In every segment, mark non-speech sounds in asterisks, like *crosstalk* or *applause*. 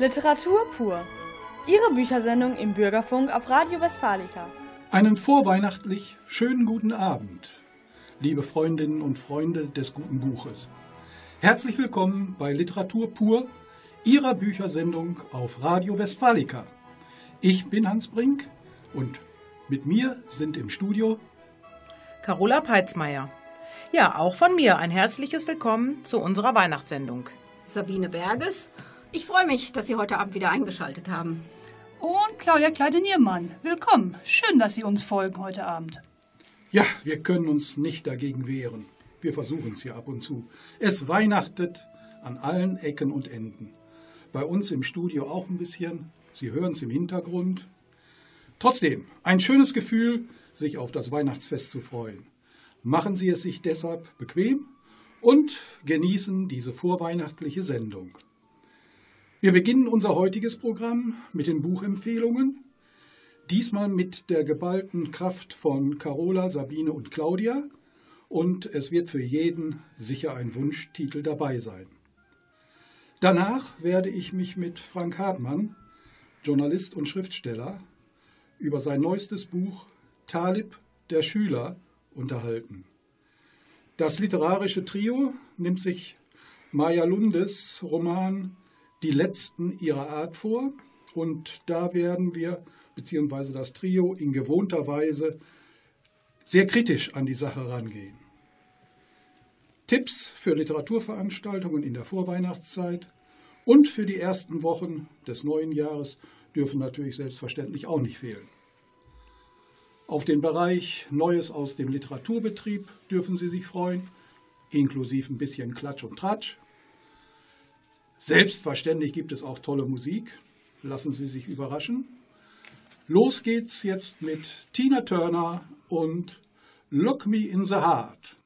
Literatur pur. Ihre Büchersendung im Bürgerfunk auf Radio Westfalica. Einen vorweihnachtlich schönen guten Abend, liebe Freundinnen und Freunde des guten Buches. Herzlich willkommen bei Literatur pur, Ihrer Büchersendung auf Radio Westfalica. Ich bin Hans Brink und mit mir sind im Studio Carola Peitzmeier. Ja, auch von mir ein herzliches Willkommen zu unserer Weihnachtssendung. Sabine Berges ich freue mich, dass Sie heute Abend wieder eingeschaltet haben. Und Claudia Kleide-Niermann, willkommen. Schön, dass Sie uns folgen heute Abend. Ja, wir können uns nicht dagegen wehren. Wir versuchen es ja ab und zu. Es weihnachtet an allen Ecken und Enden. Bei uns im Studio auch ein bisschen. Sie hören es im Hintergrund. Trotzdem, ein schönes Gefühl, sich auf das Weihnachtsfest zu freuen. Machen Sie es sich deshalb bequem und genießen diese vorweihnachtliche Sendung. Wir beginnen unser heutiges Programm mit den Buchempfehlungen. Diesmal mit der geballten Kraft von Carola, Sabine und Claudia. Und es wird für jeden sicher ein Wunschtitel dabei sein. Danach werde ich mich mit Frank Hartmann, Journalist und Schriftsteller, über sein neuestes Buch Talib, der Schüler, unterhalten. Das literarische Trio nimmt sich Maya Lundes Roman die letzten ihrer Art vor. Und da werden wir, beziehungsweise das Trio, in gewohnter Weise sehr kritisch an die Sache rangehen. Tipps für Literaturveranstaltungen in der Vorweihnachtszeit und für die ersten Wochen des neuen Jahres dürfen natürlich selbstverständlich auch nicht fehlen. Auf den Bereich Neues aus dem Literaturbetrieb dürfen Sie sich freuen, inklusive ein bisschen Klatsch und Tratsch. Selbstverständlich gibt es auch tolle Musik. Lassen Sie sich überraschen. Los geht's jetzt mit Tina Turner und Look Me in the Heart.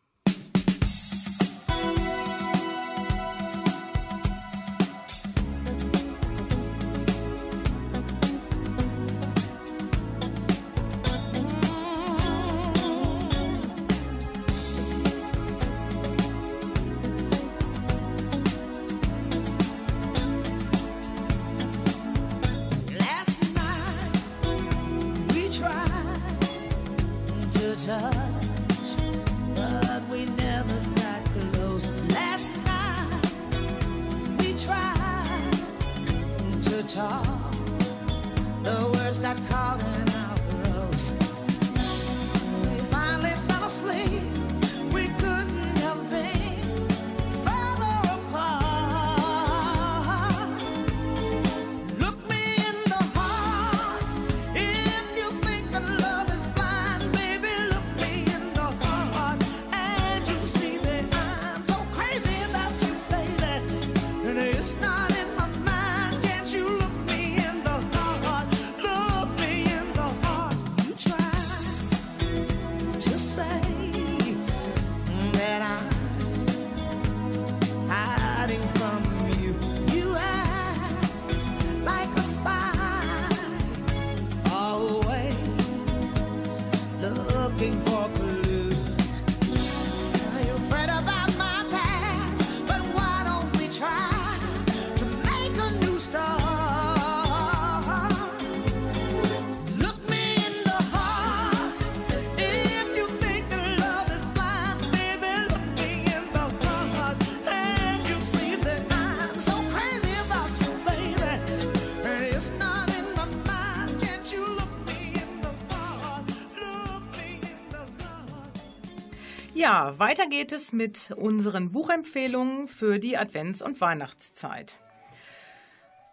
Weiter geht es mit unseren Buchempfehlungen für die Advents- und Weihnachtszeit.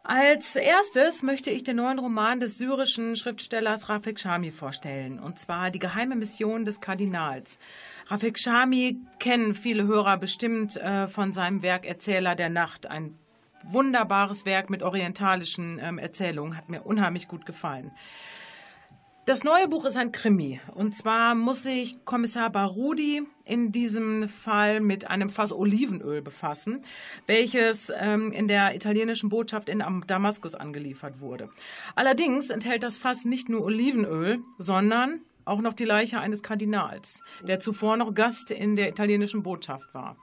Als erstes möchte ich den neuen Roman des syrischen Schriftstellers Rafik Shami vorstellen, und zwar Die geheime Mission des Kardinals. Rafik Shami kennen viele Hörer bestimmt äh, von seinem Werk Erzähler der Nacht, ein wunderbares Werk mit orientalischen ähm, Erzählungen, hat mir unheimlich gut gefallen. Das neue Buch ist ein Krimi. Und zwar muss sich Kommissar Barudi in diesem Fall mit einem Fass Olivenöl befassen, welches ähm, in der italienischen Botschaft in Damaskus angeliefert wurde. Allerdings enthält das Fass nicht nur Olivenöl, sondern auch noch die Leiche eines Kardinals, der zuvor noch Gast in der italienischen Botschaft war.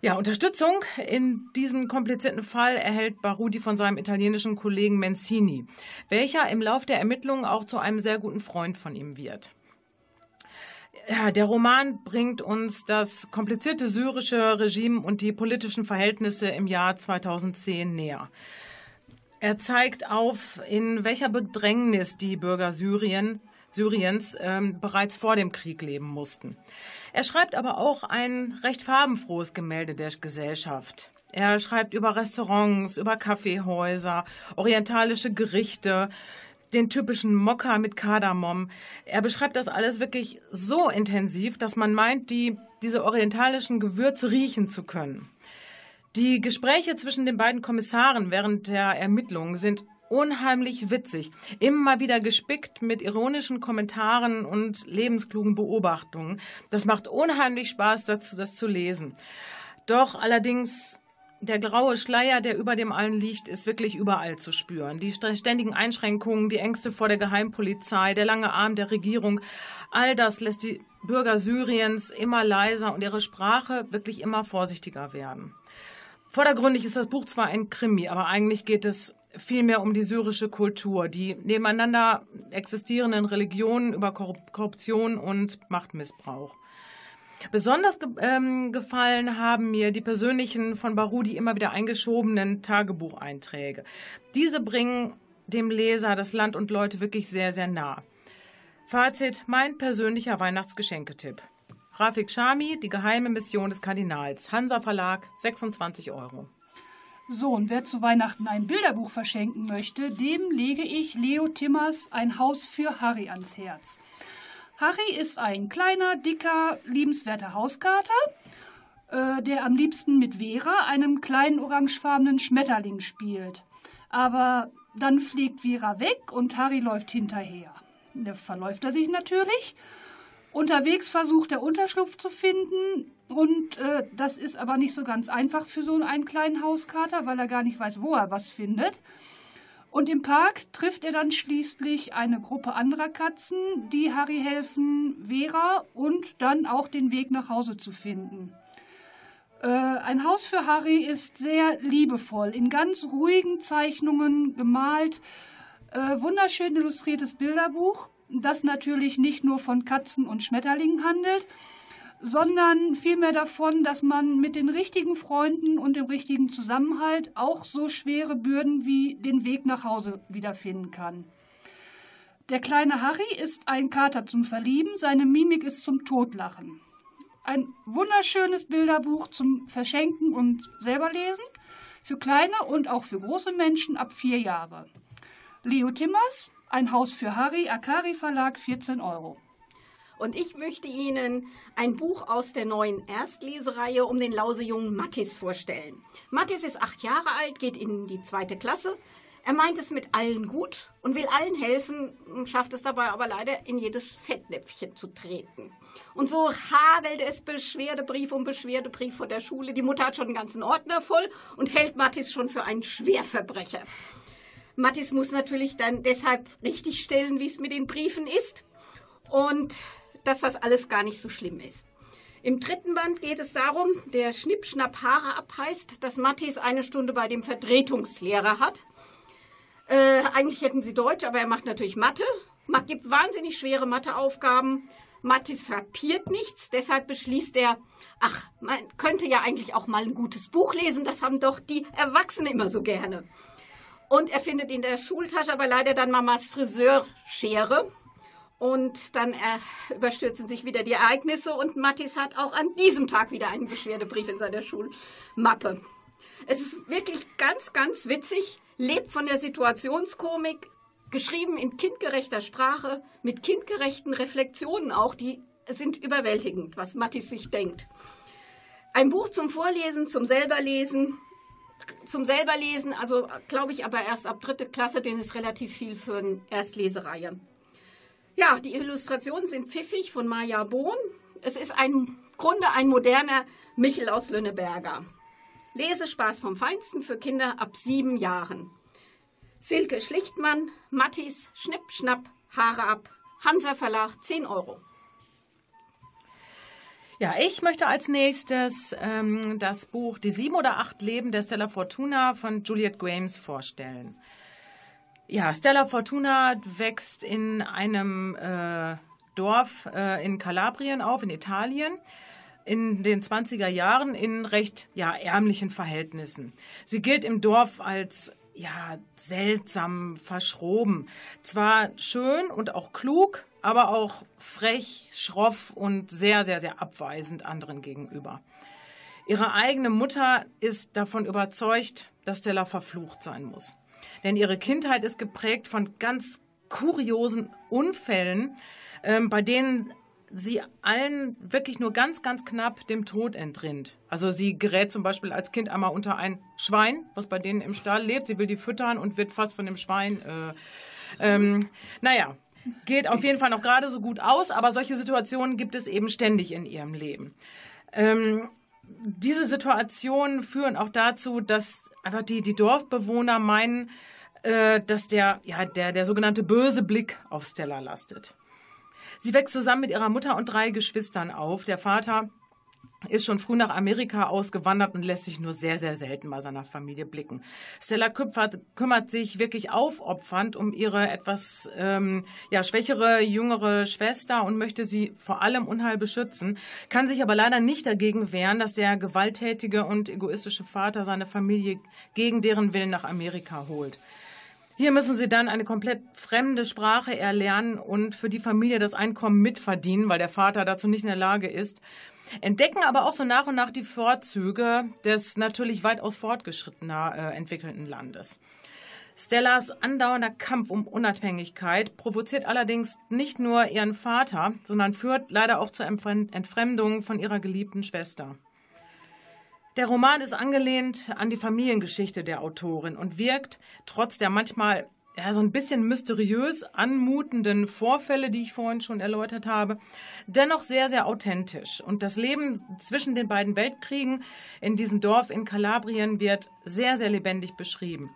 Ja, Unterstützung in diesem komplizierten Fall erhält Barudi von seinem italienischen Kollegen Mancini, welcher im Lauf der Ermittlungen auch zu einem sehr guten Freund von ihm wird. Ja, der Roman bringt uns das komplizierte syrische Regime und die politischen Verhältnisse im Jahr 2010 näher. Er zeigt auf, in welcher Bedrängnis die Bürger Syrien, Syriens ähm, bereits vor dem Krieg leben mussten. Er schreibt aber auch ein recht farbenfrohes Gemälde der Gesellschaft. Er schreibt über Restaurants, über Kaffeehäuser, orientalische Gerichte, den typischen Mokka mit Kardamom. Er beschreibt das alles wirklich so intensiv, dass man meint, die, diese orientalischen Gewürze riechen zu können. Die Gespräche zwischen den beiden Kommissaren während der Ermittlungen sind unheimlich witzig, immer wieder gespickt mit ironischen Kommentaren und lebensklugen Beobachtungen. Das macht unheimlich Spaß, dazu, das zu lesen. Doch allerdings der graue Schleier, der über dem allen liegt, ist wirklich überall zu spüren. Die ständigen Einschränkungen, die Ängste vor der Geheimpolizei, der lange Arm der Regierung, all das lässt die Bürger Syriens immer leiser und ihre Sprache wirklich immer vorsichtiger werden. Vordergründig ist das Buch zwar ein Krimi, aber eigentlich geht es vielmehr um die syrische Kultur, die nebeneinander existierenden Religionen über Korruption und Machtmissbrauch. Besonders ge ähm, gefallen haben mir die persönlichen von Barudi immer wieder eingeschobenen Tagebucheinträge. Diese bringen dem Leser das Land und Leute wirklich sehr, sehr nah. Fazit, mein persönlicher Weihnachtsgeschenketipp. Rafik Shami, Die geheime Mission des Kardinals. Hansa Verlag, 26 Euro. So, und wer zu Weihnachten ein Bilderbuch verschenken möchte, dem lege ich Leo Timmers Ein Haus für Harry ans Herz. Harry ist ein kleiner, dicker, liebenswerter Hauskater, äh, der am liebsten mit Vera, einem kleinen orangefarbenen Schmetterling, spielt. Aber dann fliegt Vera weg und Harry läuft hinterher. Da verläuft er sich natürlich. Unterwegs versucht er Unterschlupf zu finden und äh, das ist aber nicht so ganz einfach für so einen kleinen Hauskater, weil er gar nicht weiß, wo er was findet. Und im Park trifft er dann schließlich eine Gruppe anderer Katzen, die Harry helfen, Vera und dann auch den Weg nach Hause zu finden. Äh, ein Haus für Harry ist sehr liebevoll, in ganz ruhigen Zeichnungen gemalt, äh, wunderschön illustriertes Bilderbuch, das natürlich nicht nur von Katzen und Schmetterlingen handelt, sondern vielmehr davon, dass man mit den richtigen Freunden und dem richtigen Zusammenhalt auch so schwere Bürden wie den Weg nach Hause wiederfinden kann. Der kleine Harry ist ein Kater zum Verlieben, seine Mimik ist zum Totlachen. Ein wunderschönes Bilderbuch zum Verschenken und selber lesen, für kleine und auch für große Menschen ab vier Jahre. Leo Timmers, ein Haus für Harry, Akari Verlag, 14 Euro. Und ich möchte Ihnen ein Buch aus der neuen Erstlesereihe um den Lausejungen Mattis vorstellen. Mattis ist acht Jahre alt, geht in die zweite Klasse. Er meint es mit allen gut und will allen helfen, schafft es dabei aber leider in jedes Fettnäpfchen zu treten. Und so hagelt es Beschwerdebrief um Beschwerdebrief vor der Schule. Die Mutter hat schon einen ganzen Ordner voll und hält Mattis schon für einen Schwerverbrecher. Mattis muss natürlich dann deshalb richtigstellen, wie es mit den Briefen ist. Und dass das alles gar nicht so schlimm ist. Im dritten Band geht es darum, der Schnippschnapp Haare abheißt, dass Mathis eine Stunde bei dem Vertretungslehrer hat. Äh, eigentlich hätten sie Deutsch, aber er macht natürlich Mathe. Man gibt wahnsinnig schwere Matheaufgaben. Mathis verpiert nichts, deshalb beschließt er, ach, man könnte ja eigentlich auch mal ein gutes Buch lesen, das haben doch die Erwachsenen immer so gerne. Und er findet in der Schultasche aber leider dann Mamas Friseurschere und dann äh, überstürzen sich wieder die Ereignisse und Mattis hat auch an diesem Tag wieder einen Beschwerdebrief in seiner Schulmappe. Es ist wirklich ganz, ganz witzig, lebt von der Situationskomik, geschrieben in kindgerechter Sprache, mit kindgerechten Reflexionen auch, die sind überwältigend, was Mattis sich denkt. Ein Buch zum Vorlesen, zum selberlesen, zum selberlesen, also glaube ich aber erst ab dritte Klasse, den ist relativ viel für eine Erstlesereihe. Ja, die Illustrationen sind pfiffig von Maja Bohn. Es ist ein Grunde ein moderner Michel aus Lönneberger. Lesespaß vom Feinsten für Kinder ab sieben Jahren. Silke Schlichtmann, Mattis, Schnipp, Schnapp, Haare ab, Hansa Verlag, 10 Euro. Ja, ich möchte als nächstes ähm, das Buch Die sieben oder acht Leben der Stella Fortuna von Juliet Grames vorstellen. Ja, Stella Fortuna wächst in einem äh, Dorf äh, in Kalabrien auf, in Italien in den 20er Jahren in recht ja, ärmlichen Verhältnissen. Sie gilt im Dorf als ja, seltsam, verschroben. Zwar schön und auch klug, aber auch frech, schroff und sehr, sehr, sehr abweisend anderen gegenüber. Ihre eigene Mutter ist davon überzeugt, dass Stella verflucht sein muss. Denn ihre Kindheit ist geprägt von ganz kuriosen Unfällen, ähm, bei denen sie allen wirklich nur ganz, ganz knapp dem Tod entrinnt. Also sie gerät zum Beispiel als Kind einmal unter ein Schwein, was bei denen im Stall lebt. Sie will die füttern und wird fast von dem Schwein. Äh, ähm, naja, geht auf jeden Fall noch gerade so gut aus, aber solche Situationen gibt es eben ständig in ihrem Leben. Ähm, diese Situationen führen auch dazu, dass einfach die, die Dorfbewohner meinen, äh, dass der, ja, der, der sogenannte böse Blick auf Stella lastet. Sie wächst zusammen mit ihrer Mutter und drei Geschwistern auf. Der Vater ist schon früh nach Amerika ausgewandert und lässt sich nur sehr, sehr selten bei seiner Familie blicken. Stella Küpfert kümmert sich wirklich aufopfernd um ihre etwas ähm, ja, schwächere, jüngere Schwester und möchte sie vor allem Unheil beschützen, kann sich aber leider nicht dagegen wehren, dass der gewalttätige und egoistische Vater seine Familie gegen deren Willen nach Amerika holt. Hier müssen sie dann eine komplett fremde Sprache erlernen und für die Familie das Einkommen mitverdienen, weil der Vater dazu nicht in der Lage ist. Entdecken aber auch so nach und nach die Vorzüge des natürlich weitaus fortgeschrittener äh, entwickelten Landes. Stellas andauernder Kampf um Unabhängigkeit provoziert allerdings nicht nur ihren Vater, sondern führt leider auch zur Entfremdung von ihrer geliebten Schwester. Der Roman ist angelehnt an die Familiengeschichte der Autorin und wirkt trotz der manchmal ja, so ein bisschen mysteriös anmutenden Vorfälle, die ich vorhin schon erläutert habe, dennoch sehr, sehr authentisch. Und das Leben zwischen den beiden Weltkriegen in diesem Dorf in Kalabrien wird sehr, sehr lebendig beschrieben.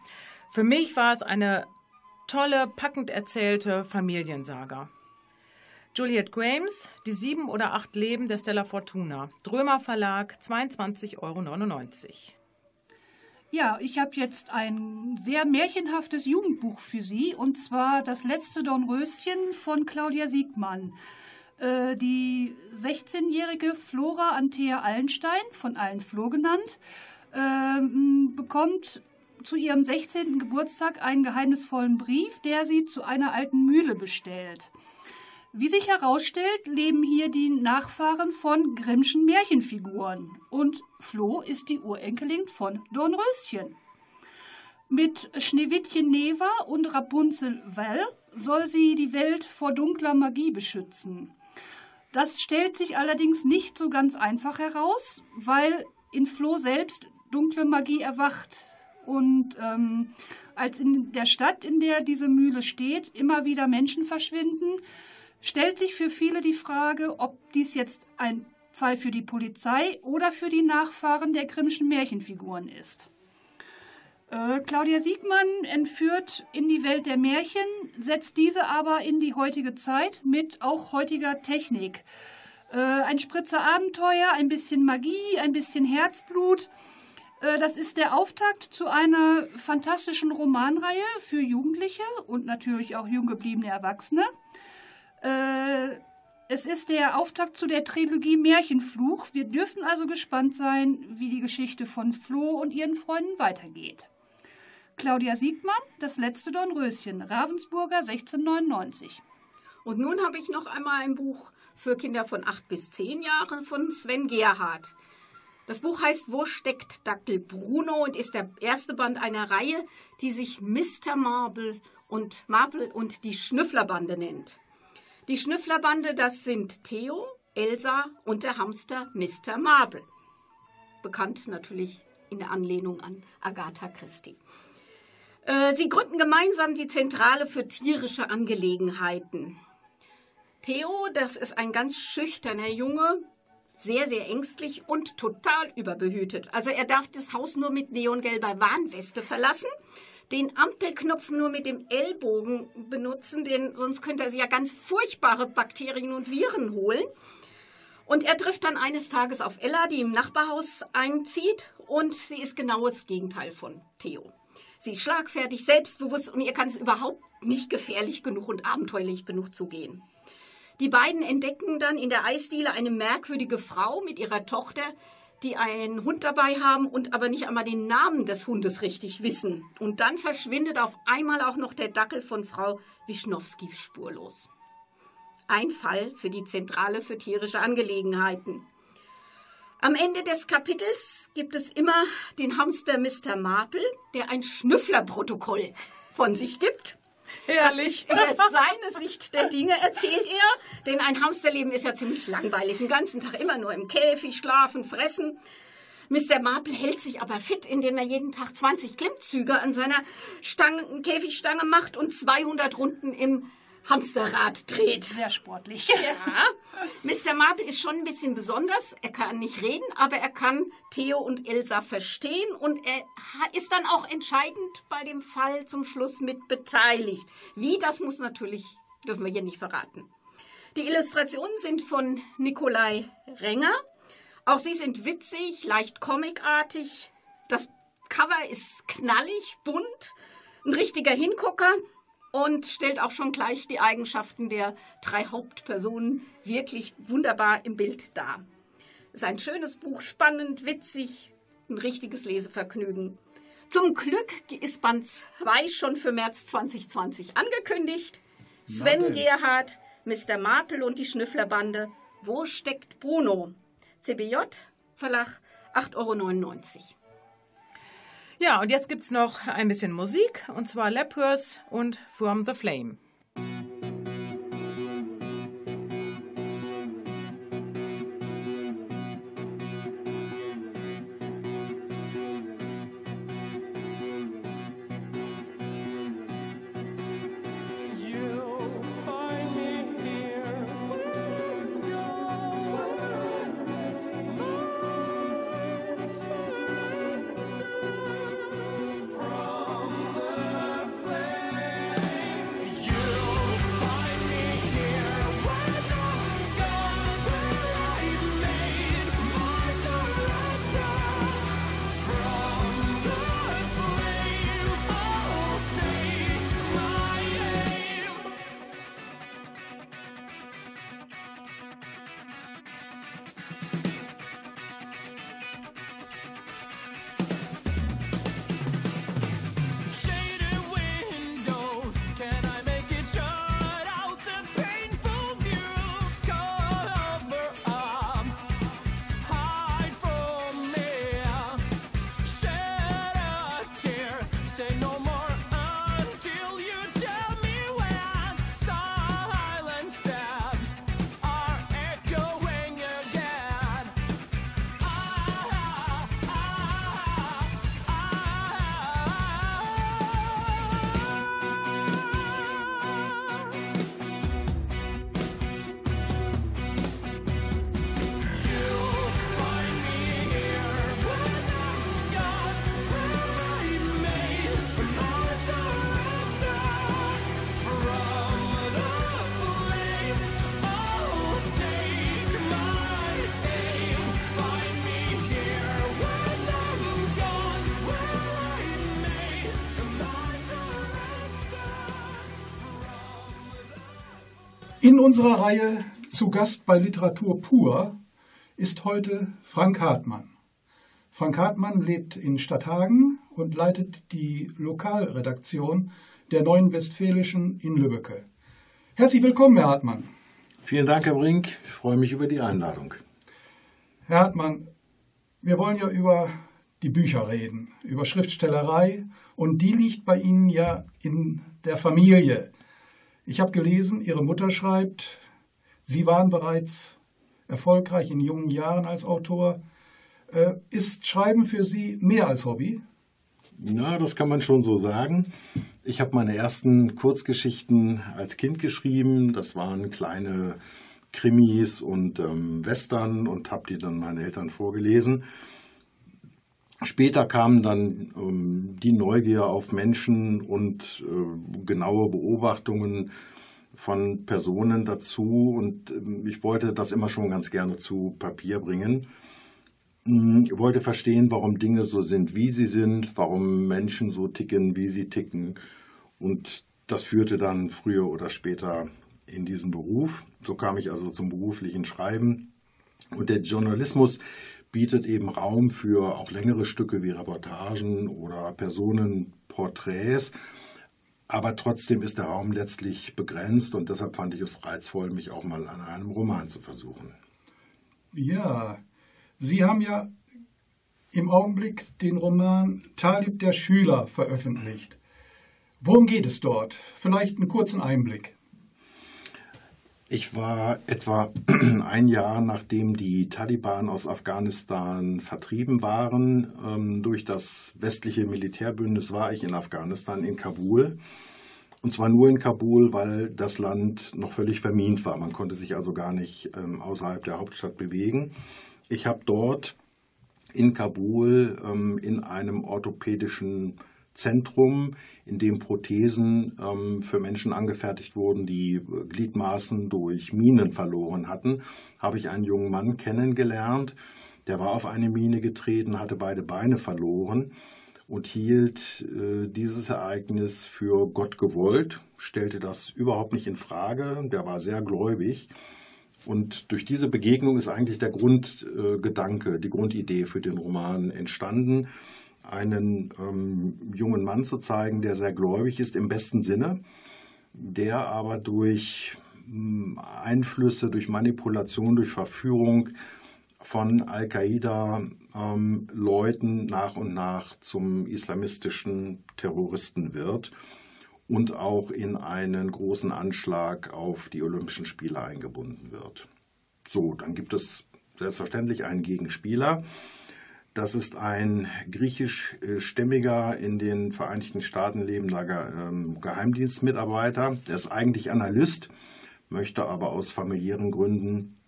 Für mich war es eine tolle, packend erzählte Familiensaga. Juliet Grames, die sieben oder acht Leben der Stella Fortuna. Drömer Verlag, 22,99 Euro. Ja, ich habe jetzt ein sehr märchenhaftes Jugendbuch für Sie, und zwar Das letzte Dornröschen von Claudia Siegmann. Äh, die 16-jährige Flora Anthea Allenstein, von allen Flo genannt, äh, bekommt zu ihrem 16. Geburtstag einen geheimnisvollen Brief, der sie zu einer alten Mühle bestellt. Wie sich herausstellt, leben hier die Nachfahren von Grimmschen Märchenfiguren und Flo ist die Urenkelin von Dornröschen. Mit Schneewittchen Neva und Rapunzel Well soll sie die Welt vor dunkler Magie beschützen. Das stellt sich allerdings nicht so ganz einfach heraus, weil in Flo selbst dunkle Magie erwacht und ähm, als in der Stadt, in der diese Mühle steht, immer wieder Menschen verschwinden, stellt sich für viele die Frage, ob dies jetzt ein Fall für die Polizei oder für die Nachfahren der Grimmschen Märchenfiguren ist. Äh, Claudia Siegmann entführt in die Welt der Märchen, setzt diese aber in die heutige Zeit mit auch heutiger Technik. Äh, ein Spritzer Abenteuer, ein bisschen Magie, ein bisschen Herzblut. Äh, das ist der Auftakt zu einer fantastischen Romanreihe für Jugendliche und natürlich auch jung gebliebene Erwachsene. Äh, es ist der Auftakt zu der Trilogie Märchenfluch. Wir dürfen also gespannt sein, wie die Geschichte von Flo und ihren Freunden weitergeht. Claudia Siegmann, Das letzte Dornröschen, Ravensburger 1699. Und nun habe ich noch einmal ein Buch für Kinder von 8 bis 10 Jahren von Sven Gerhardt. Das Buch heißt Wo steckt Dackel Bruno und ist der erste Band einer Reihe, die sich Mr. Marble und Marble und die Schnüfflerbande nennt. Die Schnüfflerbande, das sind Theo, Elsa und der Hamster Mr. Marble. Bekannt natürlich in der Anlehnung an Agatha Christie. Äh, sie gründen gemeinsam die Zentrale für tierische Angelegenheiten. Theo, das ist ein ganz schüchterner Junge, sehr, sehr ängstlich und total überbehütet. Also er darf das Haus nur mit neongelber Warnweste verlassen den Ampelknopf nur mit dem Ellbogen benutzen, denn sonst könnte er sich ja ganz furchtbare Bakterien und Viren holen. Und er trifft dann eines Tages auf Ella, die im Nachbarhaus einzieht. Und sie ist genau das Gegenteil von Theo. Sie ist schlagfertig, selbstbewusst und ihr kann es überhaupt nicht gefährlich genug und abenteuerlich genug zugehen. Die beiden entdecken dann in der Eisdiele eine merkwürdige Frau mit ihrer Tochter, die einen Hund dabei haben und aber nicht einmal den Namen des Hundes richtig wissen. Und dann verschwindet auf einmal auch noch der Dackel von Frau Wischnowski spurlos. Ein Fall für die Zentrale für tierische Angelegenheiten. Am Ende des Kapitels gibt es immer den Hamster Mr. Marple, der ein Schnüfflerprotokoll von sich gibt. Herrlich. Das ist seine Sicht der Dinge erzählt er, denn ein Hamsterleben ist ja ziemlich langweilig. Den ganzen Tag immer nur im Käfig schlafen, fressen. Mr. Marple hält sich aber fit, indem er jeden Tag 20 Klimmzüge an seiner Stange, Käfigstange macht und 200 Runden im Hamsterrad dreht. Sehr sportlich. Ja. Mr. Marple ist schon ein bisschen besonders. Er kann nicht reden, aber er kann Theo und Elsa verstehen und er ist dann auch entscheidend bei dem Fall zum Schluss mit beteiligt. Wie, das muss natürlich, dürfen wir hier nicht verraten. Die Illustrationen sind von Nikolai Renger. Auch sie sind witzig, leicht comicartig. Das Cover ist knallig, bunt, ein richtiger Hingucker und stellt auch schon gleich die Eigenschaften der drei Hauptpersonen wirklich wunderbar im Bild dar. Es ist ein schönes Buch, spannend, witzig, ein richtiges Lesevergnügen. Zum Glück ist Band 2 schon für März 2020 angekündigt. Sven Gerhard, Mr. Marple und die Schnüfflerbande. Wo steckt Bruno? CBJ, Verlag 8,99 Euro. Ja, und jetzt gibt's noch ein bisschen Musik, und zwar Lepers und From the Flame. In unserer Reihe zu Gast bei Literatur pur ist heute Frank Hartmann. Frank Hartmann lebt in Stadthagen und leitet die Lokalredaktion der Neuen Westfälischen in Lübbecke. Herzlich willkommen, Herr Hartmann. Vielen Dank, Herr Brink. Ich freue mich über die Einladung. Herr Hartmann, wir wollen ja über die Bücher reden, über Schriftstellerei und die liegt bei Ihnen ja in der Familie. Ich habe gelesen, Ihre Mutter schreibt, Sie waren bereits erfolgreich in jungen Jahren als Autor. Äh, ist Schreiben für Sie mehr als Hobby? Na, das kann man schon so sagen. Ich habe meine ersten Kurzgeschichten als Kind geschrieben. Das waren kleine Krimis und ähm, Western und habe die dann meinen Eltern vorgelesen. Später kamen dann ähm, die Neugier auf Menschen und äh, genaue Beobachtungen von Personen dazu und ähm, ich wollte das immer schon ganz gerne zu Papier bringen. Hm, ich wollte verstehen, warum Dinge so sind, wie sie sind, warum Menschen so ticken, wie sie ticken. Und das führte dann früher oder später in diesen Beruf. So kam ich also zum beruflichen Schreiben. Und der Journalismus bietet eben Raum für auch längere Stücke wie Reportagen oder Personenporträts. Aber trotzdem ist der Raum letztlich begrenzt und deshalb fand ich es reizvoll, mich auch mal an einem Roman zu versuchen. Ja, Sie haben ja im Augenblick den Roman Talib der Schüler veröffentlicht. Worum geht es dort? Vielleicht einen kurzen Einblick. Ich war etwa *clears throat* ein Jahr nachdem die Taliban aus Afghanistan vertrieben waren, ähm, durch das westliche Militärbündnis war ich in Afghanistan, in Kabul. Und zwar nur in Kabul, weil das Land noch völlig vermint war. Man konnte sich also gar nicht ähm, außerhalb der Hauptstadt bewegen. Ich habe dort in Kabul ähm, in einem orthopädischen Zentrum, in dem Prothesen ähm, für Menschen angefertigt wurden, die äh, Gliedmaßen durch Minen verloren hatten, habe ich einen jungen Mann kennengelernt. Der war auf eine Mine getreten, hatte beide Beine verloren und hielt äh, dieses Ereignis für Gott gewollt, stellte das überhaupt nicht in Frage. Der war sehr gläubig. Und durch diese Begegnung ist eigentlich der Grundgedanke, die Grundidee für den Roman entstanden einen ähm, jungen Mann zu zeigen, der sehr gläubig ist im besten Sinne, der aber durch ähm, Einflüsse, durch Manipulation, durch Verführung von Al-Qaida-Leuten ähm, nach und nach zum islamistischen Terroristen wird und auch in einen großen Anschlag auf die Olympischen Spiele eingebunden wird. So, dann gibt es selbstverständlich einen Gegenspieler, das ist ein griechischstämmiger, in den Vereinigten Staaten lebender ähm, Geheimdienstmitarbeiter. Der ist eigentlich Analyst, möchte aber aus familiären Gründen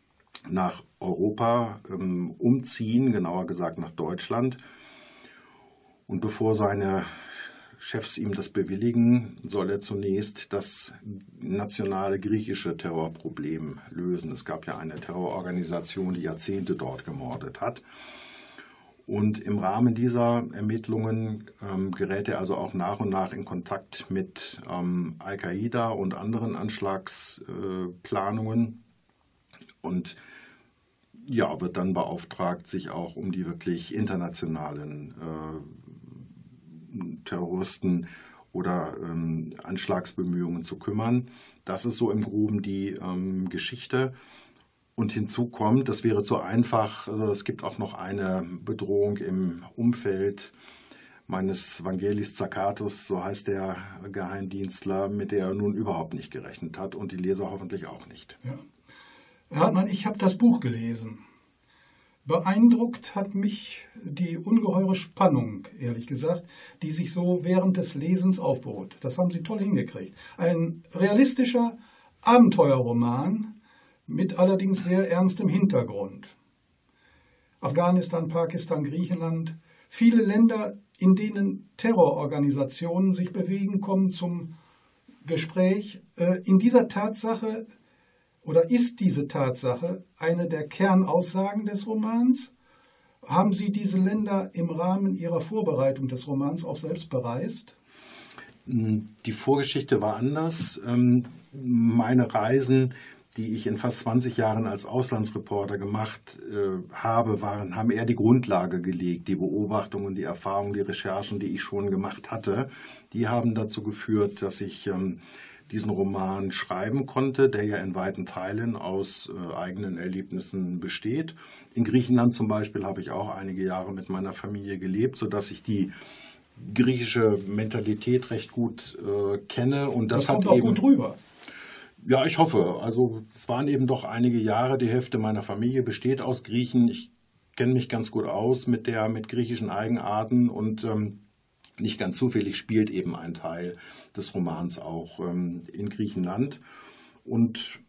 nach Europa ähm, umziehen, genauer gesagt nach Deutschland. Und bevor seine Chefs ihm das bewilligen, soll er zunächst das nationale griechische Terrorproblem lösen. Es gab ja eine Terrororganisation, die Jahrzehnte dort gemordet hat. Und im Rahmen dieser Ermittlungen ähm, gerät er also auch nach und nach in Kontakt mit ähm, Al-Qaida und anderen Anschlagsplanungen äh, und ja, wird dann beauftragt, sich auch um die wirklich internationalen äh, Terroristen oder ähm, Anschlagsbemühungen zu kümmern. Das ist so im Groben die ähm, Geschichte. Und hinzu kommt, das wäre zu einfach, also es gibt auch noch eine Bedrohung im Umfeld meines Vangelis Zakatus, so heißt der Geheimdienstler, mit der er nun überhaupt nicht gerechnet hat und die Leser hoffentlich auch nicht. Ja. Hartmann, ich habe das Buch gelesen. Beeindruckt hat mich die ungeheure Spannung, ehrlich gesagt, die sich so während des Lesens aufbot. Das haben Sie toll hingekriegt. Ein realistischer Abenteuerroman, mit allerdings sehr ernstem Hintergrund. Afghanistan, Pakistan, Griechenland, viele Länder, in denen Terrororganisationen sich bewegen, kommen zum Gespräch. Äh, in dieser Tatsache oder ist diese Tatsache eine der Kernaussagen des Romans? Haben Sie diese Länder im Rahmen Ihrer Vorbereitung des Romans auch selbst bereist? Die Vorgeschichte war anders. Ähm, meine Reisen die ich in fast 20 Jahren als Auslandsreporter gemacht äh, habe, waren, haben eher die Grundlage gelegt. Die Beobachtungen, die Erfahrungen, die Recherchen, die ich schon gemacht hatte, die haben dazu geführt, dass ich ähm, diesen Roman schreiben konnte, der ja in weiten Teilen aus äh, eigenen Erlebnissen besteht. In Griechenland zum Beispiel habe ich auch einige Jahre mit meiner Familie gelebt, sodass ich die griechische Mentalität recht gut äh, kenne und das, das kommt hat auch eben gut rüber. Ja, ich hoffe. Also es waren eben doch einige Jahre. Die Hälfte meiner Familie besteht aus Griechen. Ich kenne mich ganz gut aus mit der mit griechischen Eigenarten und ähm, nicht ganz zufällig spielt eben ein Teil des Romans auch ähm, in Griechenland. Und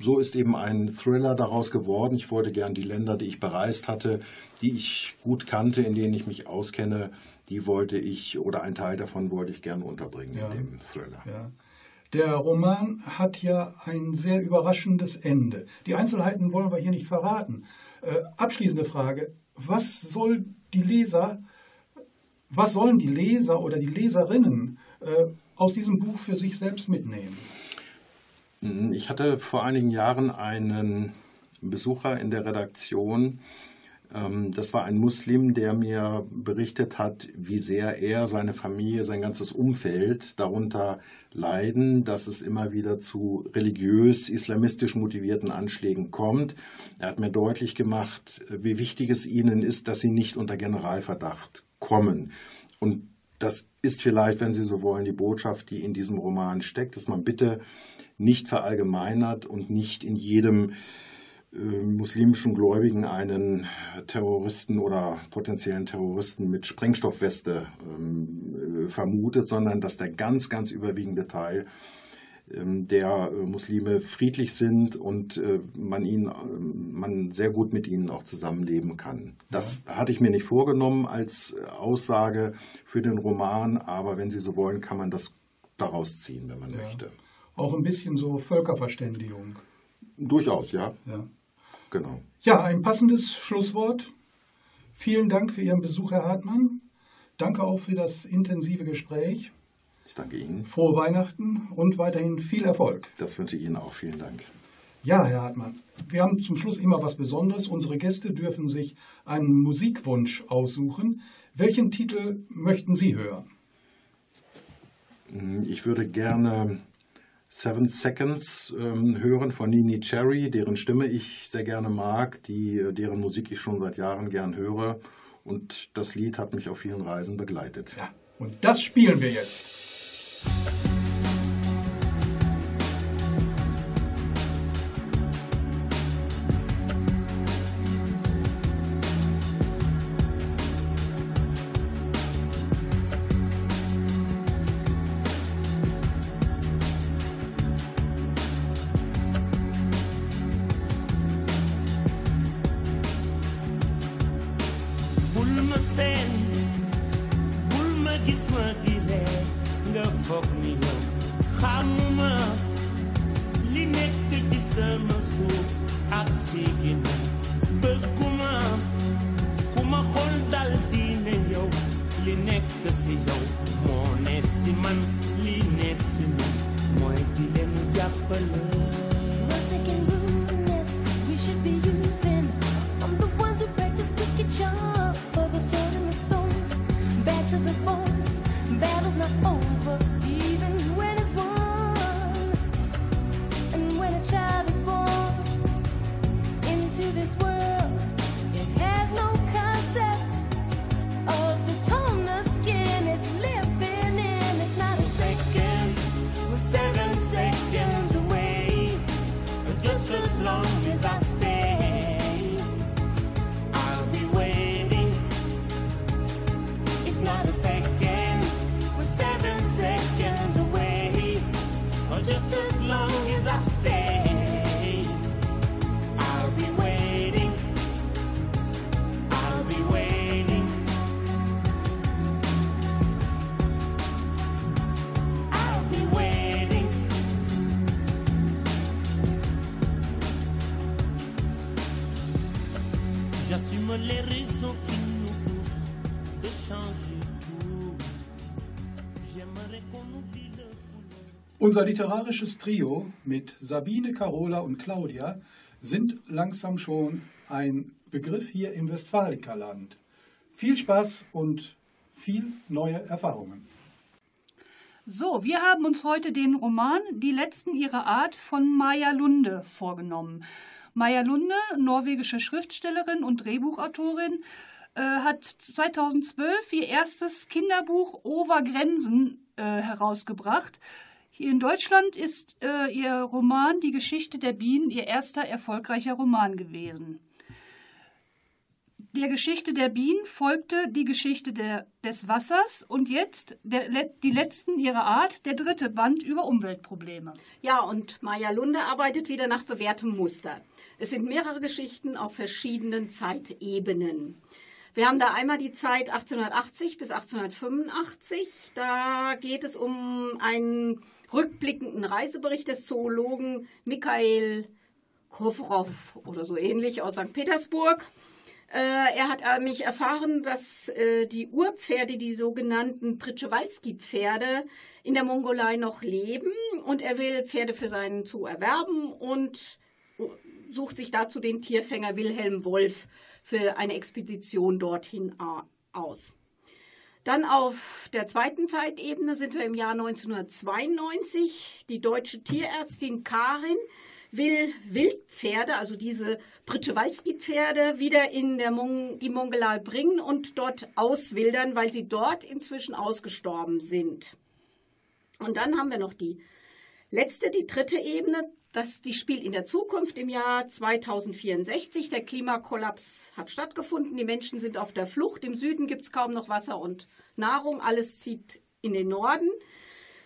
so ist eben ein Thriller daraus geworden. Ich wollte gern die Länder, die ich bereist hatte, die ich gut kannte, in denen ich mich auskenne, die wollte ich oder ein Teil davon wollte ich gerne unterbringen ja. in dem Thriller. Ja. Der Roman hat ja ein sehr überraschendes Ende. Die Einzelheiten wollen wir hier nicht verraten. Äh, abschließende Frage. Was soll die Leser, was sollen die Leser oder die Leserinnen äh, aus diesem Buch für sich selbst mitnehmen? Ich hatte vor einigen Jahren einen Besucher in der Redaktion, das war ein Muslim, der mir berichtet hat, wie sehr er, seine Familie, sein ganzes Umfeld darunter leiden, dass es immer wieder zu religiös-islamistisch motivierten Anschlägen kommt. Er hat mir deutlich gemacht, wie wichtig es ihnen ist, dass sie nicht unter Generalverdacht kommen. Und das ist vielleicht, wenn Sie so wollen, die Botschaft, die in diesem Roman steckt, dass man bitte nicht verallgemeinert und nicht in jedem muslimischen Gläubigen einen Terroristen oder potenziellen Terroristen mit Sprengstoffweste ähm, äh, vermutet, sondern dass der ganz, ganz überwiegende Teil ähm, der äh, Muslime friedlich sind und äh, man, ihn, ähm, man sehr gut mit ihnen auch zusammenleben kann. Das ja. hatte ich mir nicht vorgenommen als Aussage für den Roman, aber wenn Sie so wollen, kann man das daraus ziehen, wenn man ja. möchte. Auch ein bisschen so Völkerverständigung. Durchaus, ja. ja. Genau. Ja, ein passendes Schlusswort. Vielen Dank für Ihren Besuch, Herr Hartmann. Danke auch für das intensive Gespräch. Ich danke Ihnen. Frohe Weihnachten und weiterhin viel Erfolg. Das wünsche ich Ihnen auch. Vielen Dank. Ja, Herr Hartmann, wir haben zum Schluss immer was Besonderes. Unsere Gäste dürfen sich einen Musikwunsch aussuchen. Welchen Titel möchten Sie hören? Ich würde gerne Seven Seconds ähm, hören von Nini Cherry, deren Stimme ich sehr gerne mag, die, deren Musik ich schon seit Jahren gern höre. Und das Lied hat mich auf vielen Reisen begleitet. Ja, und das spielen wir jetzt. daldi ne yow li nekk si yow moo si man li ne si man mooy di leen jàppale Back to the battle's not over. Unser literarisches Trio mit Sabine, Carola und Claudia sind langsam schon ein Begriff hier im Westfalikerland. Viel Spaß und viel neue Erfahrungen. So, wir haben uns heute den Roman Die letzten ihrer Art von Maja Lunde vorgenommen. Maja Lunde, norwegische Schriftstellerin und Drehbuchautorin, äh, hat 2012 ihr erstes Kinderbuch Over Grenzen äh, herausgebracht. Hier in Deutschland ist äh, ihr Roman Die Geschichte der Bienen ihr erster erfolgreicher Roman gewesen. Der Geschichte der Bienen folgte die Geschichte der, des Wassers und jetzt der, die letzten ihrer Art, der dritte Band über Umweltprobleme. Ja, und Maja Lunde arbeitet wieder nach bewährtem Muster. Es sind mehrere Geschichten auf verschiedenen Zeitebenen. Wir haben da einmal die Zeit 1880 bis 1885. Da geht es um einen rückblickenden Reisebericht des Zoologen Mikhail Kovrov oder so ähnlich aus St. Petersburg. Äh, er hat nämlich erfahren, dass äh, die Urpferde, die sogenannten Pritschewalski-Pferde, in der Mongolei noch leben und er will Pferde für seinen Zoo erwerben und sucht sich dazu den Tierfänger Wilhelm Wolf für eine Expedition dorthin aus. Dann auf der zweiten Zeitebene sind wir im Jahr 1992. Die deutsche Tierärztin Karin will Wildpferde, also diese Pritschewalski-Pferde, wieder in Mon die Mongolei bringen und dort auswildern, weil sie dort inzwischen ausgestorben sind. Und dann haben wir noch die letzte, die dritte Ebene. Das, die spielt in der Zukunft im Jahr 2064. Der Klimakollaps hat stattgefunden. Die Menschen sind auf der Flucht. Im Süden gibt es kaum noch Wasser und Nahrung. Alles zieht in den Norden.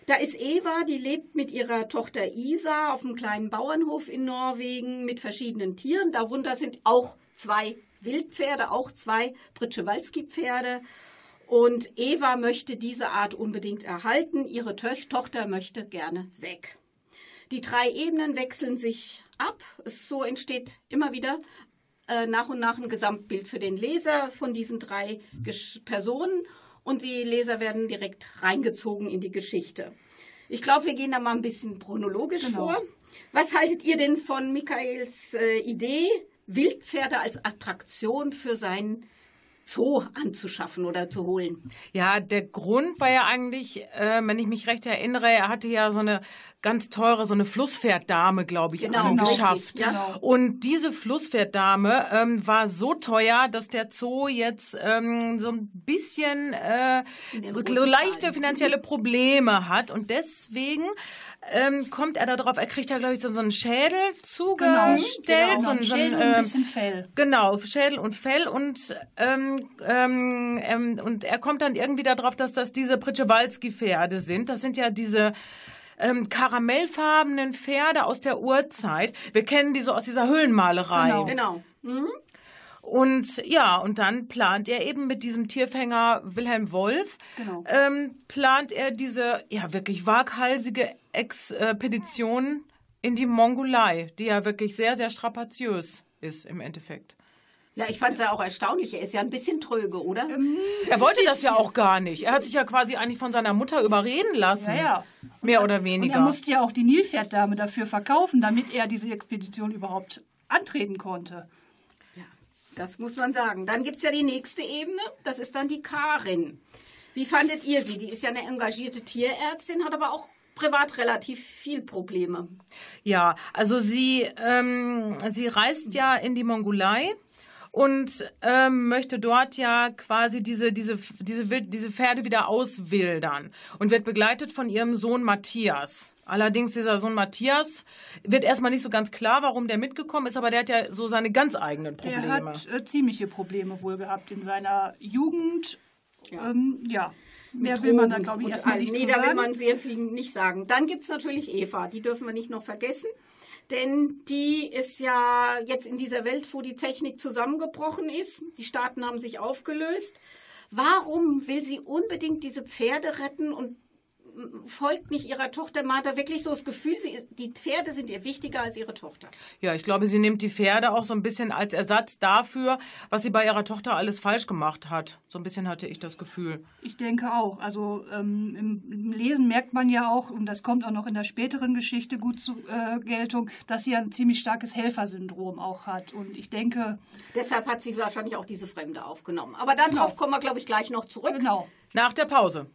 Da ist Eva, die lebt mit ihrer Tochter Isa auf einem kleinen Bauernhof in Norwegen mit verschiedenen Tieren. Darunter sind auch zwei Wildpferde, auch zwei Pritschewalski-Pferde. Und Eva möchte diese Art unbedingt erhalten. Ihre Tochter möchte gerne weg. Die drei Ebenen wechseln sich ab. So entsteht immer wieder äh, nach und nach ein Gesamtbild für den Leser von diesen drei Personen und die Leser werden direkt reingezogen in die Geschichte. Ich glaube, wir gehen da mal ein bisschen chronologisch genau. vor. Was haltet ihr denn von Michaels äh, Idee, Wildpferde als Attraktion für sein Zoo anzuschaffen oder zu holen? Ja, der Grund war ja eigentlich, äh, wenn ich mich recht erinnere, er hatte ja so eine ganz teure, so eine Flusspferddame, glaube ich, genau, angeschafft. Richtig, ja. Und diese Flusspferddame ähm, war so teuer, dass der Zoo jetzt ähm, so ein bisschen äh, so leichte finanzielle Probleme hat. Und deswegen ähm, kommt er darauf, er kriegt ja, glaube ich, so, so einen Schädel zugestellt. Genau, genau. So, ein, so ein, äh, ein bisschen Fell. Genau, Schädel und Fell. Und, ähm, ähm, ähm, und er kommt dann irgendwie darauf, dass das diese Pritschewalski-Pferde sind. Das sind ja diese ähm, karamellfarbenen Pferde aus der Urzeit. Wir kennen die so aus dieser Höhlenmalerei. Genau. genau. Mhm. Und ja, und dann plant er eben mit diesem Tierfänger Wilhelm Wolf, genau. ähm, plant er diese ja wirklich waghalsige Expedition in die Mongolei, die ja wirklich sehr, sehr strapaziös ist im Endeffekt. Ja, ich fand es ja auch erstaunlich. Er ist ja ein bisschen tröge, oder? Ähm, er wollte das ja auch gar nicht. Er hat sich ja quasi eigentlich von seiner Mutter überreden lassen. Ja, ja. Mehr oder weniger. Und er musste ja auch die Nilpferddame dafür verkaufen, damit er diese Expedition überhaupt antreten konnte. Ja, das muss man sagen. Dann gibt es ja die nächste Ebene. Das ist dann die Karin. Wie fandet ihr sie? Die ist ja eine engagierte Tierärztin, hat aber auch privat relativ viel Probleme. Ja, also sie, ähm, sie reist ja in die Mongolei und ähm, möchte dort ja quasi diese, diese, diese, diese Pferde wieder auswildern und wird begleitet von ihrem Sohn Matthias. Allerdings dieser Sohn Matthias wird erstmal nicht so ganz klar, warum der mitgekommen ist, aber der hat ja so seine ganz eigenen Probleme. Er hat äh, ziemliche Probleme wohl gehabt in seiner Jugend. Ja. Ähm, ja. Mehr will man da, glaube ich, erstmal nicht nee, da will man sehr viel nicht sagen. Dann gibt es natürlich Eva, die dürfen wir nicht noch vergessen. Denn die ist ja jetzt in dieser Welt, wo die Technik zusammengebrochen ist. Die Staaten haben sich aufgelöst. Warum will sie unbedingt diese Pferde retten und folgt nicht ihrer Tochter. Man hat da wirklich so das Gefühl, sie, die Pferde sind ihr wichtiger als ihre Tochter. Ja, ich glaube, sie nimmt die Pferde auch so ein bisschen als Ersatz dafür, was sie bei ihrer Tochter alles falsch gemacht hat. So ein bisschen hatte ich das Gefühl. Ich denke auch. Also ähm, im, im, Lesen merkt man ja auch, und das kommt auch noch in der späteren Geschichte gut zur äh, Geltung, dass sie ein ziemlich starkes Helfersyndrom auch hat. Und ich denke. Deshalb hat sie wahrscheinlich auch diese Fremde aufgenommen. Aber darauf genau. kommen wir, glaube ich, gleich noch zurück. Genau. Nach der Pause.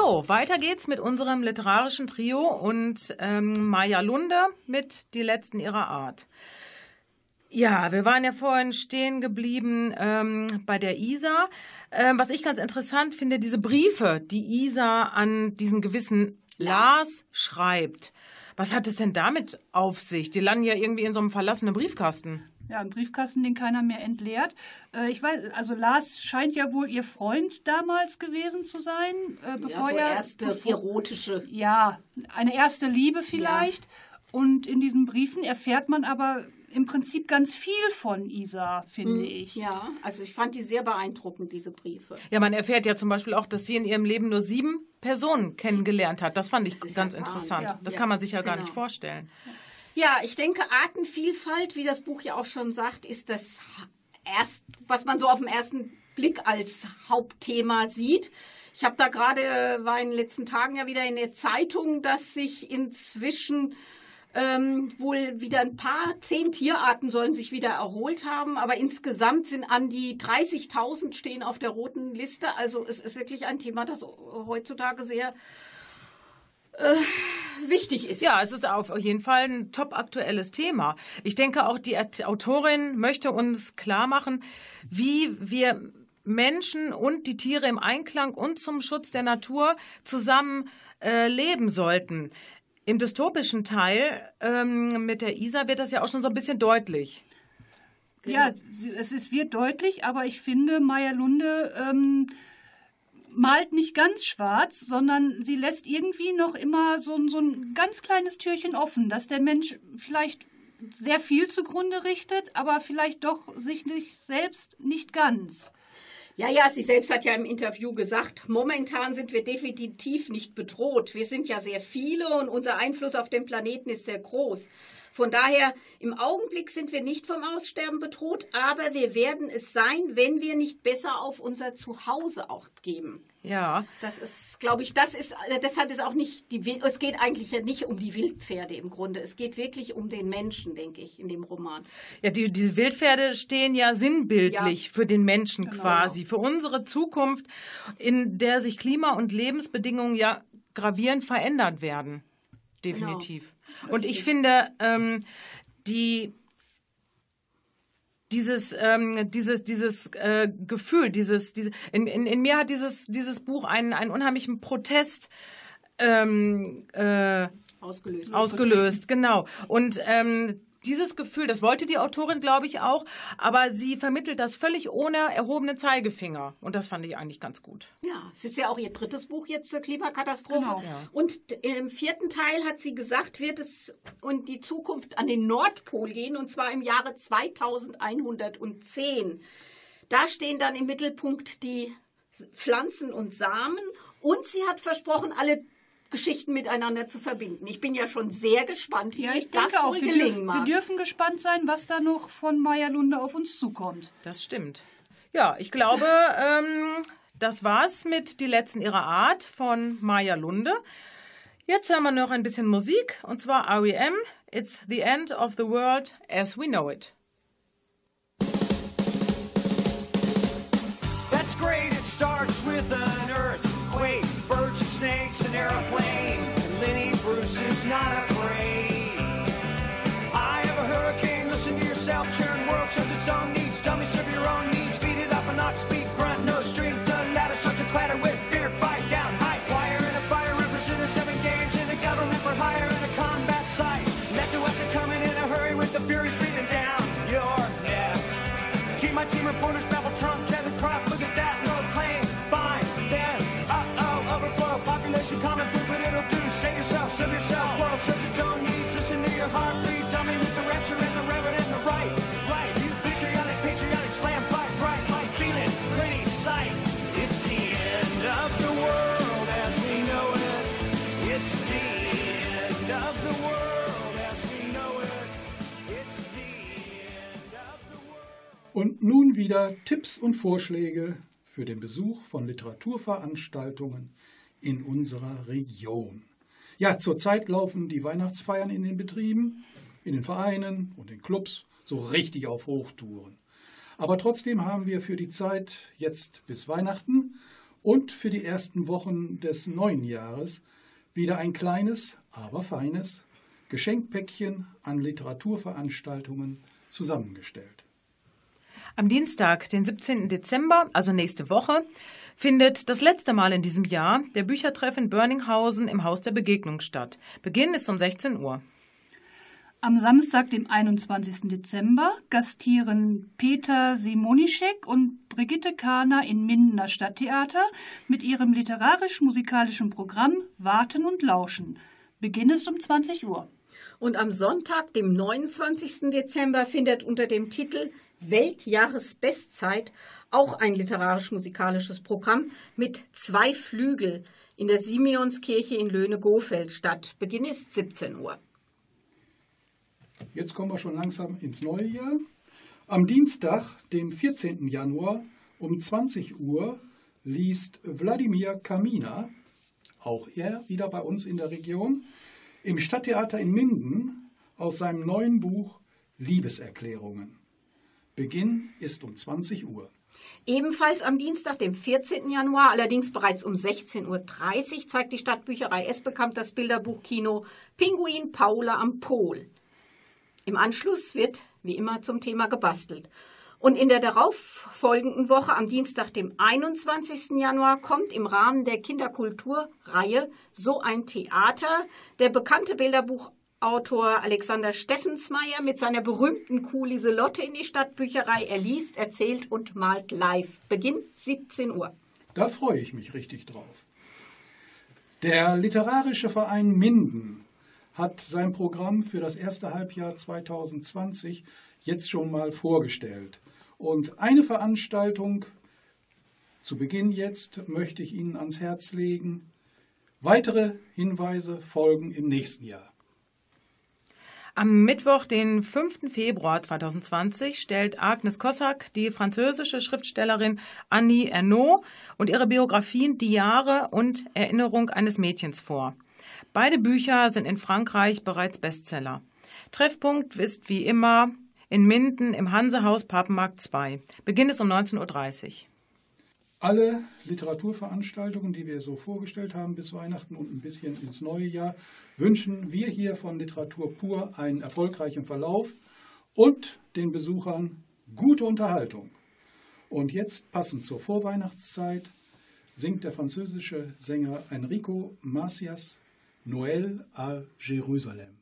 So, weiter geht's mit unserem literarischen Trio und ähm, Maja Lunde mit Die Letzten ihrer Art. Ja, wir waren ja vorhin stehen geblieben ähm, bei der Isa. Ähm, was ich ganz interessant finde, diese Briefe, die Isa an diesen gewissen Lars schreibt. Was hat es denn damit auf sich? Die landen ja irgendwie in so einem verlassenen Briefkasten. Ja, ein Briefkasten, den keiner mehr entleert. Äh, ich weiß, also Lars scheint ja wohl ihr Freund damals gewesen zu sein, äh, bevor ja, so er erste bevor, erotische. Ja, eine erste Liebe vielleicht. Ja. Und in diesen Briefen erfährt man aber im Prinzip ganz viel von Isa, finde hm, ich. Ja, also ich fand die sehr beeindruckend, diese Briefe. Ja, man erfährt ja zum Beispiel auch, dass sie in ihrem Leben nur sieben Personen kennengelernt hat. Das fand ich das ganz ja interessant. Ja. Das kann man sich ja, genau. gar nicht vorstellen. Ja, ich denke, Artenvielfalt, wie das Buch ja auch schon sagt, ist das erst, was man so auf den ersten Blick als Hauptthema sieht. Ich habe da gerade, war in den letzten Tagen ja wieder in der Zeitung, dass sich inzwischen ähm, wohl wieder ein paar, zehn Tierarten sollen sich wieder erholt haben, aber insgesamt sind an die 30.000 stehen auf der roten Liste. Also es ist wirklich ein Thema, das heutzutage sehr äh, wichtig ist. Ja, es ist auf jeden Fall ein top aktuelles Thema. Ich denke auch, die Autorin möchte uns klar machen, wie wir Menschen und die Tiere im Einklang und zum Schutz der Natur zusammen äh, leben sollten. Im dystopischen Teil ähm, mit der Isa wird das ja auch schon so ein bisschen deutlich. Ja, es, es wird deutlich, aber ich finde, Maya Lunde ähm, malt nicht ganz schwarz, sondern sie lässt irgendwie noch immer so, so ein ganz kleines Türchen offen, dass der Mensch vielleicht sehr viel zugrunde richtet, aber vielleicht doch sich nicht selbst nicht ganz. Ja, ja, sie selbst hat ja im Interview gesagt, momentan sind wir definitiv nicht bedroht. Wir sind ja sehr viele und unser Einfluss auf den Planeten ist sehr groß. Von daher, im Augenblick sind wir nicht vom Aussterben bedroht, aber wir werden es sein, wenn wir nicht besser auf unser Zuhause auch geben. Ja. Das ist, glaube ich, das ist, äh, deshalb ist auch nicht die, es geht eigentlich ja nicht um die Wildpferde im Grunde. Es geht wirklich um den Menschen, denke ich, in dem Roman. Ja, die, diese Wildpferde stehen ja sinnbildlich ja. für den Menschen genau. quasi, für unsere Zukunft, in der sich Klima- und Lebensbedingungen ja gravierend verändert werden. Definitiv. Genau. Und ich finde, ähm, die dieses ähm, dieses dieses äh, Gefühl dieses diese in, in, in mir hat dieses dieses Buch einen einen unheimlichen Protest ähm, äh, ausgelöst. ausgelöst genau. Und ähm, dieses Gefühl, das wollte die Autorin, glaube ich, auch, aber sie vermittelt das völlig ohne erhobenen Zeigefinger. Und das fand ich eigentlich ganz gut. Ja, es ist ja auch ihr drittes Buch jetzt zur Klimakatastrophe. Genau. Ja. Und im vierten Teil hat sie gesagt, wird es und die Zukunft an den Nordpol gehen, und zwar im Jahre 2110. Da stehen dann im Mittelpunkt die Pflanzen und Samen. Und sie hat versprochen, alle Geschichten miteinander zu verbinden. Ich bin ja schon sehr gespannt, wie ja, ich das auch. wohl gelingen dürfen, mag. Wir dürfen gespannt sein, was da noch von Maya Lunde auf uns zukommt. Das stimmt. Ja, ich glaube, ähm, das war's mit Die letzten ihrer Art von Maya Lunde. Jetzt hören wir noch ein bisschen Musik und zwar REM. It's the end of the world as we know it. Und nun wieder Tipps und Vorschläge für den Besuch von Literaturveranstaltungen in unserer Region. Ja, zurzeit laufen die Weihnachtsfeiern in den Betrieben, in den Vereinen und den Clubs so richtig auf Hochtouren. Aber trotzdem haben wir für die Zeit jetzt bis Weihnachten und für die ersten Wochen des neuen Jahres wieder ein kleines, aber feines Geschenkpäckchen an Literaturveranstaltungen zusammengestellt. Am Dienstag, den 17. Dezember, also nächste Woche, findet das letzte Mal in diesem Jahr der Büchertreff in Börninghausen im Haus der Begegnung statt. Beginn ist um 16 Uhr. Am Samstag, dem 21. Dezember, gastieren Peter Simonischek und Brigitte Kahner in Mindener Stadttheater mit ihrem literarisch-musikalischen Programm Warten und Lauschen. Beginn ist um 20 Uhr. Und am Sonntag, dem 29. Dezember, findet unter dem Titel Weltjahresbestzeit auch ein literarisch-musikalisches Programm mit zwei Flügel in der Simeonskirche in Löhne-Gofeld statt. Beginn ist 17 Uhr. Jetzt kommen wir schon langsam ins neue Jahr. Am Dienstag, den 14. Januar um 20 Uhr liest Wladimir Kamina, auch er wieder bei uns in der Region, im Stadttheater in Minden aus seinem neuen Buch Liebeserklärungen. Beginn ist um 20 Uhr. Ebenfalls am Dienstag, dem 14. Januar, allerdings bereits um 16.30 Uhr, zeigt die Stadtbücherei Esbekamp das Bilderbuchkino Pinguin Paula am Pol. Im Anschluss wird, wie immer, zum Thema gebastelt. Und in der darauffolgenden Woche, am Dienstag, dem 21. Januar, kommt im Rahmen der Kinderkulturreihe So ein Theater der bekannte Bilderbuchautor Alexander Steffensmeier mit seiner berühmten Kuh Lieselotte in die Stadtbücherei. Er liest, erzählt und malt live. Beginn 17 Uhr. Da freue ich mich richtig drauf. Der Literarische Verein Minden hat sein Programm für das erste Halbjahr 2020 jetzt schon mal vorgestellt. Und eine Veranstaltung zu Beginn jetzt möchte ich Ihnen ans Herz legen. Weitere Hinweise folgen im nächsten Jahr. Am Mittwoch, den 5. Februar 2020, stellt Agnes Kossack die französische Schriftstellerin Annie Ernaux und ihre Biografien Die Jahre und Erinnerung eines Mädchens vor. Beide Bücher sind in Frankreich bereits Bestseller. Treffpunkt ist wie immer in Minden im Hansehaus Papenmarkt 2. Beginn ist um 19.30 Uhr. Alle Literaturveranstaltungen, die wir so vorgestellt haben bis Weihnachten und ein bisschen ins neue Jahr, wünschen wir hier von Literatur pur einen erfolgreichen Verlauf und den Besuchern gute Unterhaltung. Und jetzt, passend zur Vorweihnachtszeit, singt der französische Sänger Enrico Macias Noël à Jérusalem.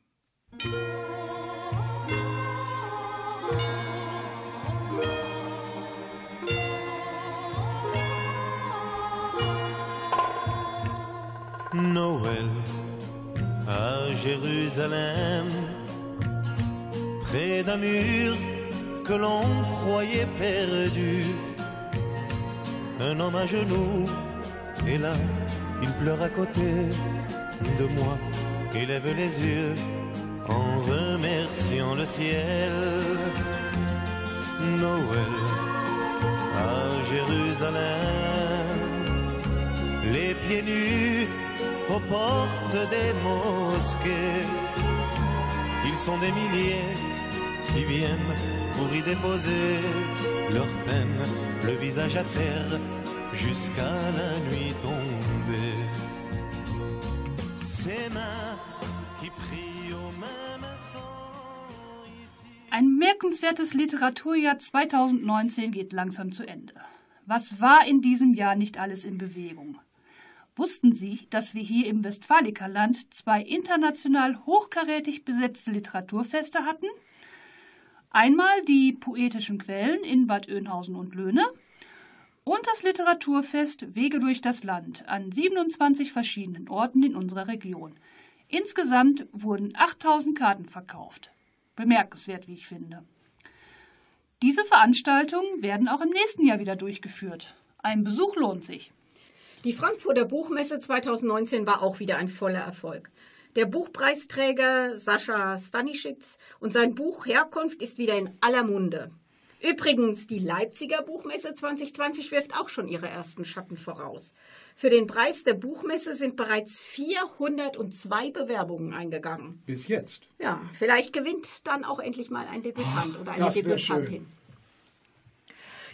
Noël à Jérusalem, près d'un mur que l'on croyait perdu. Un homme à genoux est là, il pleure à côté de moi, il lève les yeux en remerciant le ciel. Noël à Jérusalem, les pieds nus aux portes des mosquées. Ils sont des milliers qui viennent pour y déposer leur peine, le visage à terre jusqu'à la nuit tombée. Ces mains qui prient au même instant. Ein merkenswertes Literaturjahr 2019 geht langsam zu Ende. Was war in diesem Jahr nicht alles in Bewegung? Wussten Sie, dass wir hier im Westfalikerland zwei international hochkarätig besetzte Literaturfeste hatten? Einmal die Poetischen Quellen in Bad Oeynhausen und Löhne und das Literaturfest Wege durch das Land an 27 verschiedenen Orten in unserer Region. Insgesamt wurden 8000 Karten verkauft. Bemerkenswert, wie ich finde. Diese Veranstaltungen werden auch im nächsten Jahr wieder durchgeführt. Ein Besuch lohnt sich. Die Frankfurter Buchmesse 2019 war auch wieder ein voller Erfolg. Der Buchpreisträger Sascha Stanischitz und sein Buch Herkunft ist wieder in aller Munde. Übrigens, die Leipziger Buchmesse 2020 wirft auch schon ihre ersten Schatten voraus. Für den Preis der Buchmesse sind bereits 402 Bewerbungen eingegangen. Bis jetzt. Ja, vielleicht gewinnt dann auch endlich mal ein Debütant Ach, oder eine Debütantin.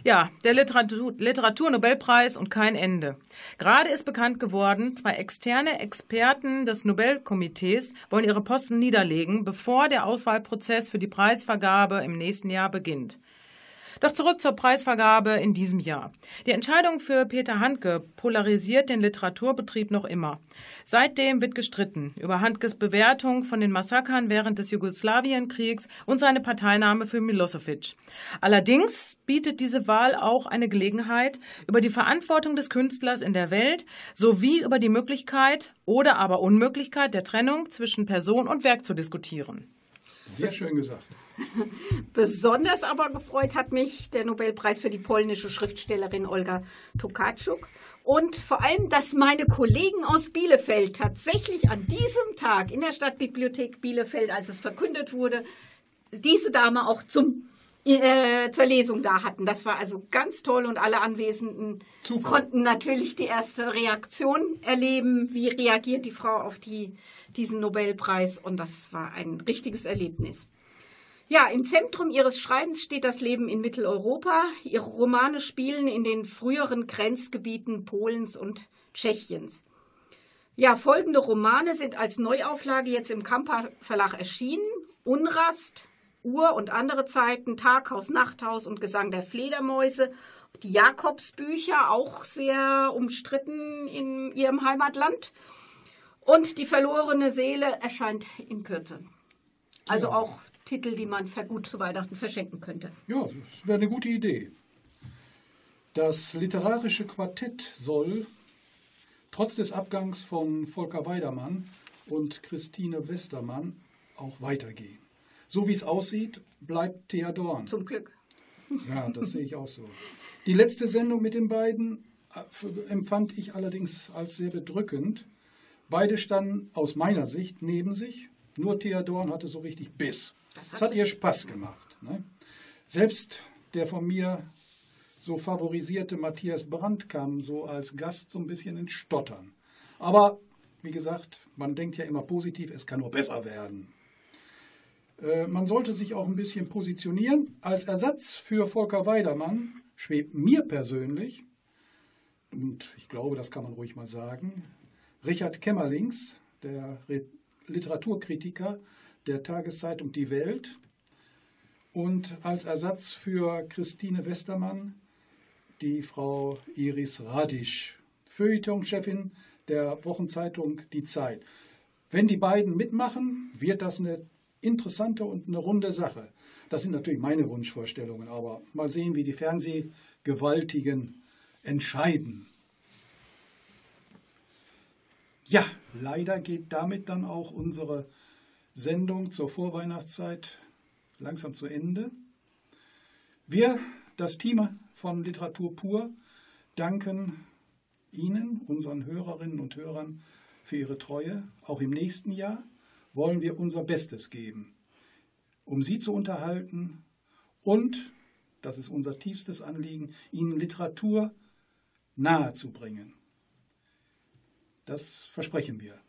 Ja, der Literatur Literaturnobelpreis und kein Ende. Gerade ist bekannt geworden, zwei externe Experten des Nobelkomitees wollen ihre Posten niederlegen, bevor der Auswahlprozess für die Preisvergabe im nächsten Jahr beginnt. Doch zurück zur Preisvergabe in diesem Jahr. Die Entscheidung für Peter Handke polarisiert den Literaturbetrieb noch immer. Seitdem wird gestritten über Handkes Bewertung von den Massakern während des Jugoslawienkriegs und seine Parteinahme für Milosevic. Allerdings bietet diese Wahl auch eine Gelegenheit, über die Verantwortung des Künstlers in der Welt sowie über die Möglichkeit oder aber Unmöglichkeit der Trennung zwischen Person und Werk zu diskutieren. Sehr schön gesagt. *laughs* Besonders aber gefreut hat mich der Nobelpreis für die polnische Schriftstellerin Olga Tokarczuk und vor allem, dass meine Kollegen aus Bielefeld tatsächlich an diesem Tag in der Stadtbibliothek Bielefeld, als es verkündet wurde, diese Dame auch zum, äh, zur Lesung da hatten. Das war also ganz toll und alle Anwesenden Zufall. konnten natürlich die erste Reaktion erleben. Wie reagiert die Frau auf die, diesen Nobelpreis? Und das war ein richtiges Erlebnis. Ja, im Zentrum ihres Schreibens steht das Leben in Mitteleuropa. Ihre Romane spielen in den früheren Grenzgebieten Polens und Tschechiens. Ja, folgende Romane sind als Neuauflage jetzt im Kamper Verlag erschienen. Unrast, Uhr und andere Zeiten, Taghaus, Nachthaus und Gesang der Fledermäuse. Die Jakobsbücher, auch sehr umstritten in ihrem Heimatland. Und die verlorene Seele erscheint in Kürze. Also auch Titel, die man gut zu Weihnachten verschenken könnte. Ja, das wäre eine gute Idee. Das literarische Quartett soll trotz des Abgangs von Volker Weidermann und Christine Westermann auch weitergehen. So wie es aussieht, bleibt Thea Dorn. Zum Glück. Ja, das sehe ich auch so. Die letzte Sendung mit den beiden äh, empfand ich allerdings als sehr bedrückend. Beide standen aus meiner Sicht neben sich. Nur Thea Dorn hatte so richtig Biss. Das Das hat ihr Spaß gemacht. Ne? Selbst der von mir so favorisierte Matthias Brandt kam so als Gast so ein bisschen ins Stottern. Aber wie gesagt, man denkt ja immer positiv, es kann nur besser werden. Äh, Man sollte sich auch ein bisschen positionieren. Als Ersatz für Volker Weidermann schwebt mir persönlich, und ich glaube, das kann man ruhig mal sagen, Richard Kämmerlings, der Literaturkritiker der Tageszeitung Die Welt. Und als Ersatz für Christine Westermann die Frau Iris Radisch, Feuilleton-Chefin der Wochenzeitung Die Zeit. Wenn die beiden mitmachen, wird das eine interessante und eine runde Sache. Das sind natürlich meine Wunschvorstellungen, aber mal sehen, wie die Fernsehgewaltigen entscheiden. Ja, leider geht damit dann auch unsere Sendung zur Vorweihnachtszeit langsam zu Ende. Wir, das Team von Literatur pur, danken Ihnen, unseren Hörerinnen und Hörern, für Ihre Treue. Auch im nächsten Jahr wollen wir unser Bestes geben, um Sie zu unterhalten und, das ist unser tiefstes Anliegen, Ihnen Literatur nahezubringen. Das versprechen wir.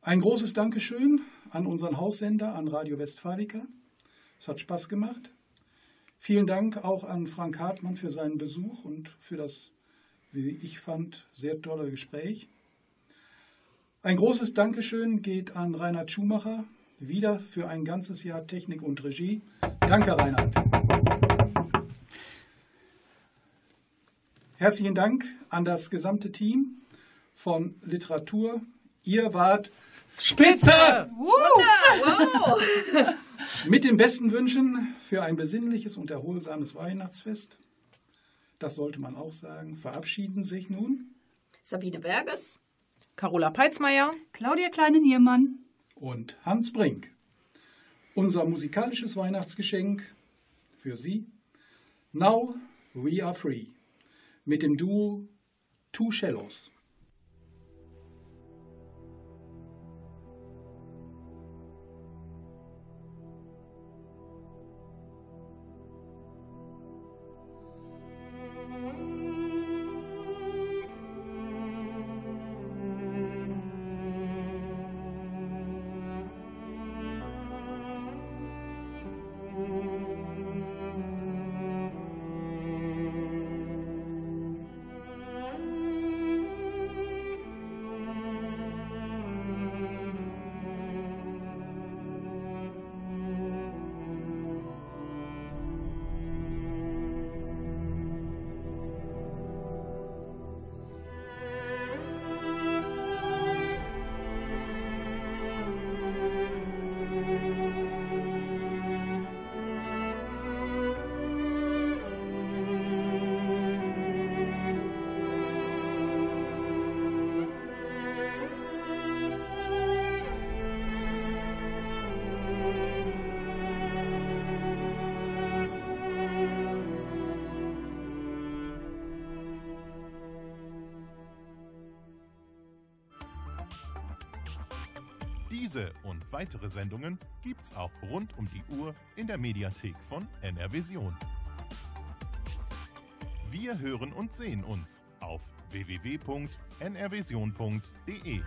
Ein großes Dankeschön an unseren Haussender, an Radio Westfalica. Es hat Spaß gemacht. Vielen Dank auch an Frank Hartmann für seinen Besuch und für das, wie ich fand, sehr tolle Gespräch. Ein großes Dankeschön geht an Reinhard Schumacher, wieder für ein ganzes Jahr Technik und Regie. Danke, Reinhard. Herzlichen Dank an das gesamte Team von Literatur. Ihr wart Spitze! Mit den besten Wünschen für ein besinnliches und erholsames Weihnachtsfest. Das sollte man auch sagen. Verabschieden sich nun Sabine Berges. Carola Peitzmeier. Claudia Kleine-Niermann. und Hans Brink. Unser musikalisches Weihnachtsgeschenk für Sie. Now we are free. Mit dem Duo Two Shallows. Weitere Sendungen gibt's auch rund um die Uhr in der Mediathek von NRVision. Wir hören und sehen uns auf www.nrvision.de.